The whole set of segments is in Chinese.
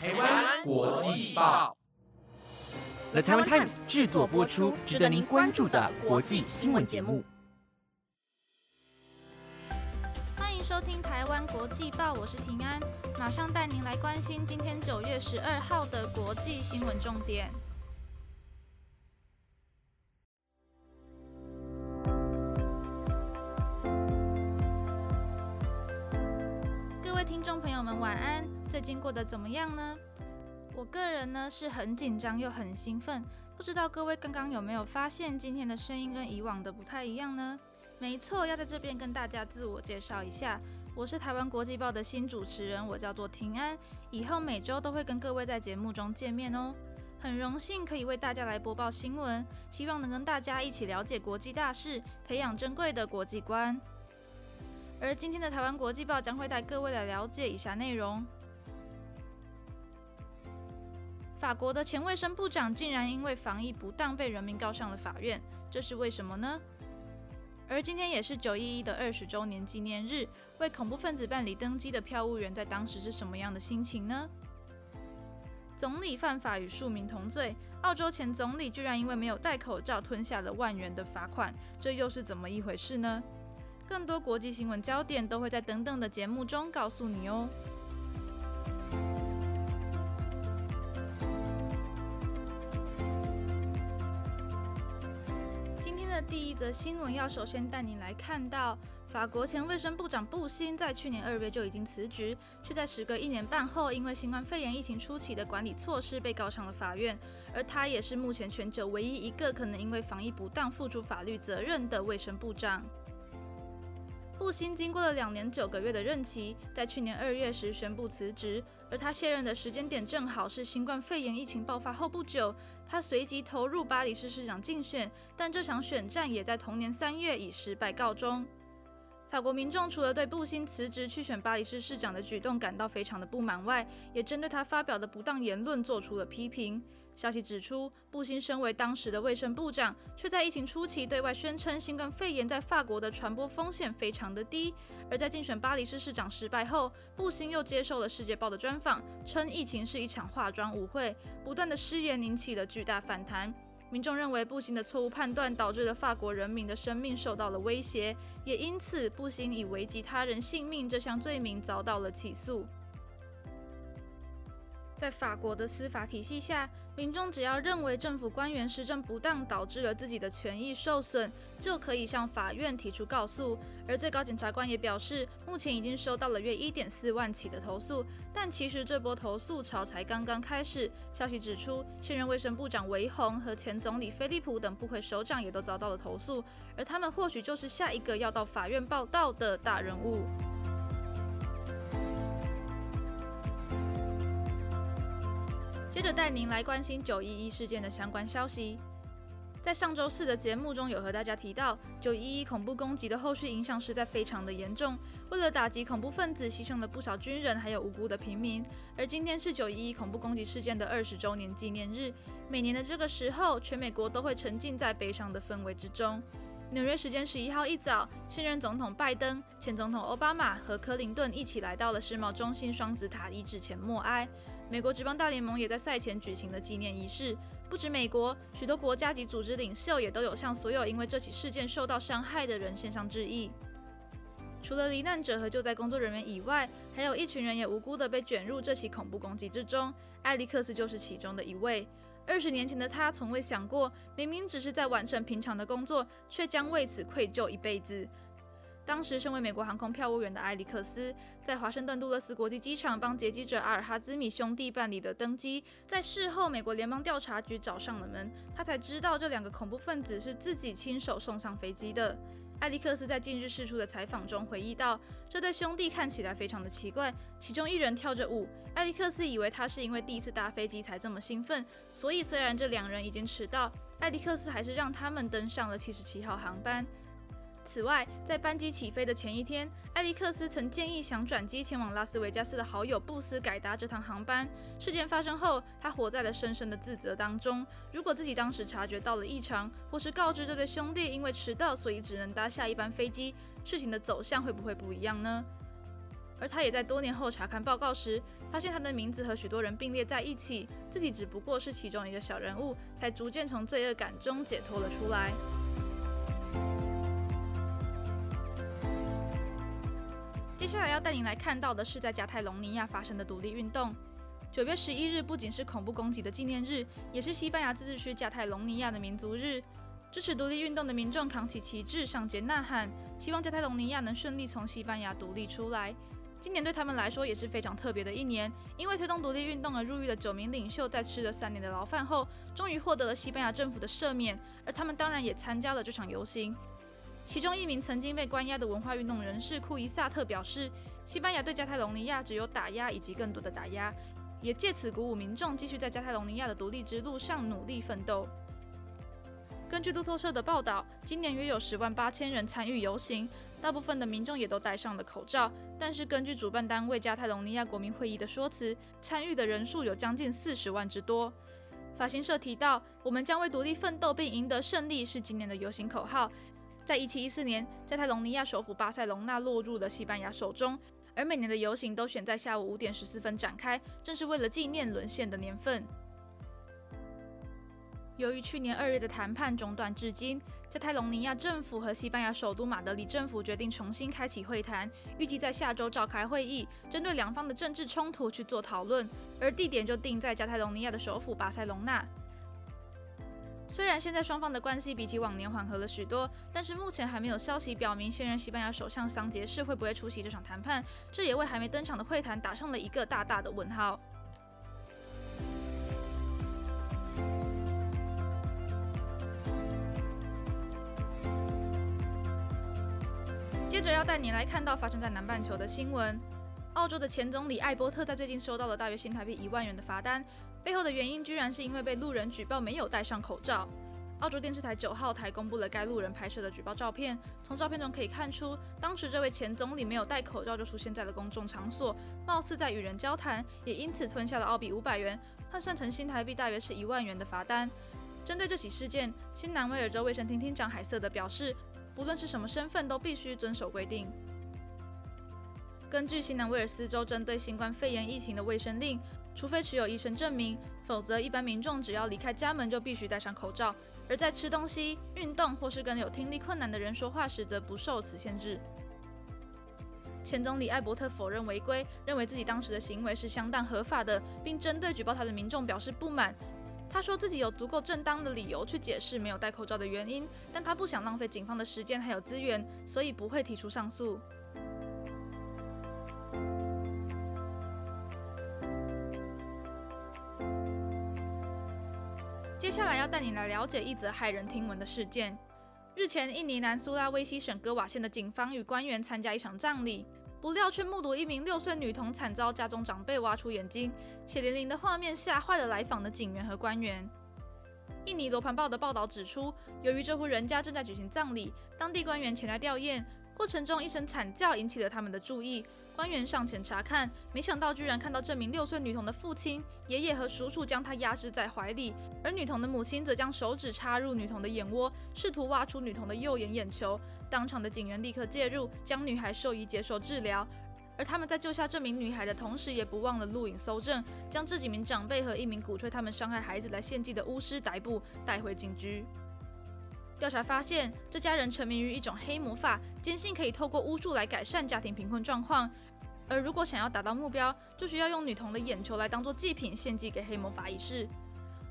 台湾国际报，The Taiwan Times 制作播出，值得您关注的国际新闻节目。欢迎收听台湾国际报，我是平安，马上带您来关心今天九月十二号的国际新闻重点。各位听众朋友们，晚安！最近过得怎么样呢？我个人呢是很紧张又很兴奋，不知道各位刚刚有没有发现今天的声音跟以往的不太一样呢？没错，要在这边跟大家自我介绍一下，我是台湾国际报的新主持人，我叫做庭安，以后每周都会跟各位在节目中见面哦。很荣幸可以为大家来播报新闻，希望能跟大家一起了解国际大事，培养珍贵的国际观。而今天的台湾国际报将会带各位来了解以下内容：法国的前卫生部长竟然因为防疫不当被人民告上了法院，这是为什么呢？而今天也是九一一的二十周年纪念日，为恐怖分子办理登机的票务员在当时是什么样的心情呢？总理犯法与庶民同罪，澳洲前总理居然因为没有戴口罩吞下了万元的罚款，这又是怎么一回事呢？更多国际新闻焦点都会在等等的节目中告诉你哦。第一则新闻要首先带你来看到，法国前卫生部长布辛在去年二月就已经辞职，却在时隔一年半后，因为新冠肺炎疫情初期的管理措施被告上了法院，而他也是目前全球唯一一个可能因为防疫不当付出法律责任的卫生部长。布辛经过了两年九个月的任期，在去年二月时宣布辞职，而他卸任的时间点正好是新冠肺炎疫情爆发后不久。他随即投入巴黎市市长竞选，但这场选战也在同年三月以失败告终。法国民众除了对布辛辞职去选巴黎市市长的举动感到非常的不满外，也针对他发表的不当言论做出了批评。消息指出，布辛身为当时的卫生部长，却在疫情初期对外宣称新冠肺炎在法国的传播风险非常的低。而在竞选巴黎市市长失败后，布辛又接受了《世界报》的专访，称疫情是一场化妆舞会，不断的失言引起了巨大反弹。民众认为布辛的错误判断导致了法国人民的生命受到了威胁，也因此布辛以危及他人性命这项罪名遭到了起诉。在法国的司法体系下，民众只要认为政府官员施政不当导致了自己的权益受损，就可以向法院提出告诉。而最高检察官也表示，目前已经收到了约一点四万起的投诉，但其实这波投诉潮才刚刚开始。消息指出，现任卫生部长韦宏和前总理菲利普等部会首长也都遭到了投诉，而他们或许就是下一个要到法院报道的大人物。接着带您来关心九一一事件的相关消息。在上周四的节目中，有和大家提到，九一一恐怖攻击的后续影响实在非常的严重。为了打击恐怖分子，牺牲了不少军人，还有无辜的平民。而今天是九一一恐怖攻击事件的二十周年纪念日，每年的这个时候，全美国都会沉浸在悲伤的氛围之中。纽约时间十一号一早，现任总统拜登、前总统奥巴马和克林顿一起来到了世贸中心双子塔遗址前默哀。美国职棒大联盟也在赛前举行了纪念仪式。不止美国，许多国家级组织领袖也都有向所有因为这起事件受到伤害的人献上致意。除了罹难者和救灾工作人员以外，还有一群人也无辜地被卷入这起恐怖攻击之中。艾利克斯就是其中的一位。二十年前的他从未想过，明明只是在完成平常的工作，却将为此愧疚一辈子。当时身为美国航空票务员的埃里克斯，在华盛顿杜勒斯国际机场帮劫机者阿尔哈兹米兄弟办理的登机，在事后美国联邦调查局找上了门，他才知道这两个恐怖分子是自己亲手送上飞机的。艾利克斯在近日事出的采访中回忆道，这对兄弟看起来非常的奇怪，其中一人跳着舞。艾利克斯以为他是因为第一次搭飞机才这么兴奋，所以虽然这两人已经迟到，艾利克斯还是让他们登上了七十七号航班。此外，在班机起飞的前一天，艾利克斯曾建议想转机前往拉斯维加斯的好友布斯改搭这趟航班。事件发生后，他活在了深深的自责当中。如果自己当时察觉到了异常，或是告知这对兄弟因为迟到所以只能搭下一班飞机，事情的走向会不会不一样呢？而他也在多年后查看报告时，发现他的名字和许多人并列在一起，自己只不过是其中一个小人物，才逐渐从罪恶感中解脱了出来。接下来要带您来看到的是在加泰隆尼亚发生的独立运动。九月十一日不仅是恐怖攻击的纪念日，也是西班牙自治区加泰隆尼亚的民族日。支持独立运动的民众扛起旗帜上街呐喊，希望加泰隆尼亚能顺利从西班牙独立出来。今年对他们来说也是非常特别的一年，因为推动独立运动而入狱的九名领袖，在吃了三年的牢饭后，终于获得了西班牙政府的赦免，而他们当然也参加了这场游行。其中一名曾经被关押的文化运动人士库伊萨特表示，西班牙对加泰隆尼亚只有打压以及更多的打压，也借此鼓舞民众继续在加泰隆尼亚的独立之路上努力奋斗。根据路透社的报道，今年约有十万八千人参与游行，大部分的民众也都戴上了口罩。但是，根据主办单位加泰隆尼亚国民会议的说辞，参与的人数有将近四十万之多。法新社提到：“我们将为独立奋斗并赢得胜利”是今年的游行口号。在一七一四年，加泰隆尼亚首府巴塞隆纳落入了西班牙手中，而每年的游行都选在下午五点十四分展开，正是为了纪念沦陷的年份。由于去年二月的谈判中断至今，加泰隆尼亚政府和西班牙首都马德里政府决定重新开启会谈，预计在下周召开会议，针对两方的政治冲突去做讨论，而地点就定在加泰隆尼亚的首府巴塞隆纳。虽然现在双方的关系比起往年缓和了许多，但是目前还没有消息表明现任西班牙首相桑杰士会不会出席这场谈判，这也为还没登场的会谈打上了一个大大的问号。接着要带你来看到发生在南半球的新闻。澳洲的前总理艾波特在最近收到了大约新台币一万元的罚单，背后的原因居然是因为被路人举报没有戴上口罩。澳洲电视台九号台公布了该路人拍摄的举报照片，从照片中可以看出，当时这位前总理没有戴口罩就出现在了公众场所，貌似在与人交谈，也因此吞下了澳币五百元，换算成新台币大约是一万元的罚单。针对这起事件，新南威尔州卫生厅厅长海瑟德表示。不论是什么身份，都必须遵守规定。根据新南威尔斯州针对新冠肺炎疫情的卫生令，除非持有医生证明，否则一般民众只要离开家门就必须戴上口罩。而在吃东西、运动或是跟有听力困难的人说话时，则不受此限制。前总理艾伯特否认违规，认为自己当时的行为是相当合法的，并针对举报他的民众表示不满。他说自己有足够正当的理由去解释没有戴口罩的原因，但他不想浪费警方的时间还有资源，所以不会提出上诉。接下来要带你来了解一则骇人听闻的事件。日前，印尼南苏拉威西省戈瓦县的警方与官员参加一场葬礼。不料却目睹一名六岁女童惨遭家中长辈挖出眼睛，血淋淋的画面吓坏了来访的警员和官员。印尼罗盘报的报道指出，由于这户人家正在举行葬礼，当地官员前来吊唁。过程中，一声惨叫引起了他们的注意。官员上前查看，没想到居然看到这名六岁女童的父亲、爷爷和叔叔将她压制在怀里，而女童的母亲则将手指插入女童的眼窝，试图挖出女童的右眼眼球。当场的警员立刻介入，将女孩送医接受治疗。而他们在救下这名女孩的同时，也不忘了录影搜证，将这几名长辈和一名鼓吹他们伤害孩子来献祭的巫师逮捕，带回警局。调查发现，这家人沉迷于一种黑魔法，坚信可以透过巫术来改善家庭贫困状况。而如果想要达到目标，就需要用女童的眼球来当做祭品献祭给黑魔法仪式。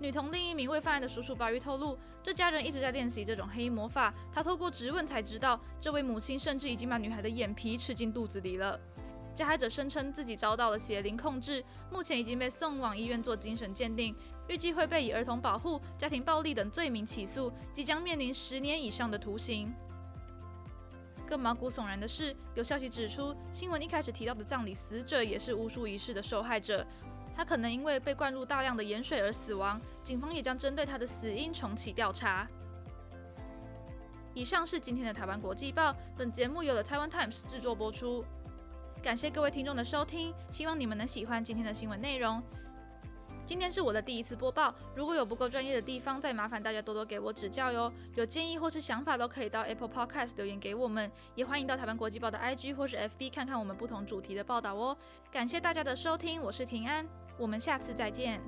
女童另一名未犯案的叔叔巴玉透露，这家人一直在练习这种黑魔法。他透过质问才知道，这位母亲甚至已经把女孩的眼皮吃进肚子里了。加害者声称自己遭到了邪灵控制，目前已经被送往医院做精神鉴定，预计会被以儿童保护、家庭暴力等罪名起诉，即将面临十年以上的徒刑。更毛骨悚然的是，有消息指出，新闻一开始提到的葬礼死者也是巫术仪式的受害者，他可能因为被灌入大量的盐水而死亡，警方也将针对他的死因重启调查。以上是今天的台湾国际报，本节目由了台湾 Times 制作播出。感谢各位听众的收听，希望你们能喜欢今天的新闻内容。今天是我的第一次播报，如果有不够专业的地方，再麻烦大家多多给我指教哟。有建议或是想法都可以到 Apple Podcast 留言给我们，也欢迎到台湾国际报的 IG 或是 FB 看看我们不同主题的报道哦。感谢大家的收听，我是平安，我们下次再见。